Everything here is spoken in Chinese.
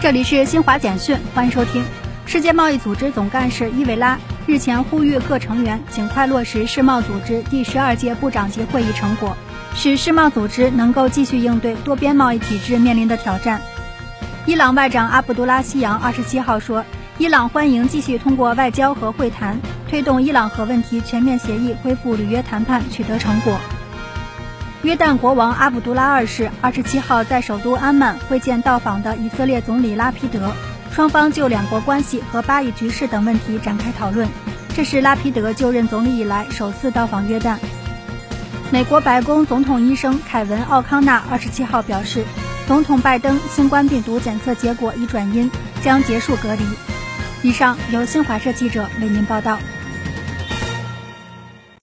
这里是新华简讯，欢迎收听。世界贸易组织总干事伊维拉日前呼吁各成员尽快落实世贸组织第十二届部长级会议成果，使世贸组织能够继续应对多边贸易体制面临的挑战。伊朗外长阿卜杜拉希扬二十七号说，伊朗欢迎继续通过外交和会谈，推动伊朗核问题全面协议恢复履约谈判取得成果。约旦国王阿卜杜拉二世二十七号在首都安曼会见到访的以色列总理拉皮德，双方就两国关系和巴以局势等问题展开讨论。这是拉皮德就任总理以来首次到访约旦。美国白宫总统医生凯文·奥康纳二十七号表示，总统拜登新冠病毒检测结果已转阴，将结束隔离。以上由新华社记者为您报道。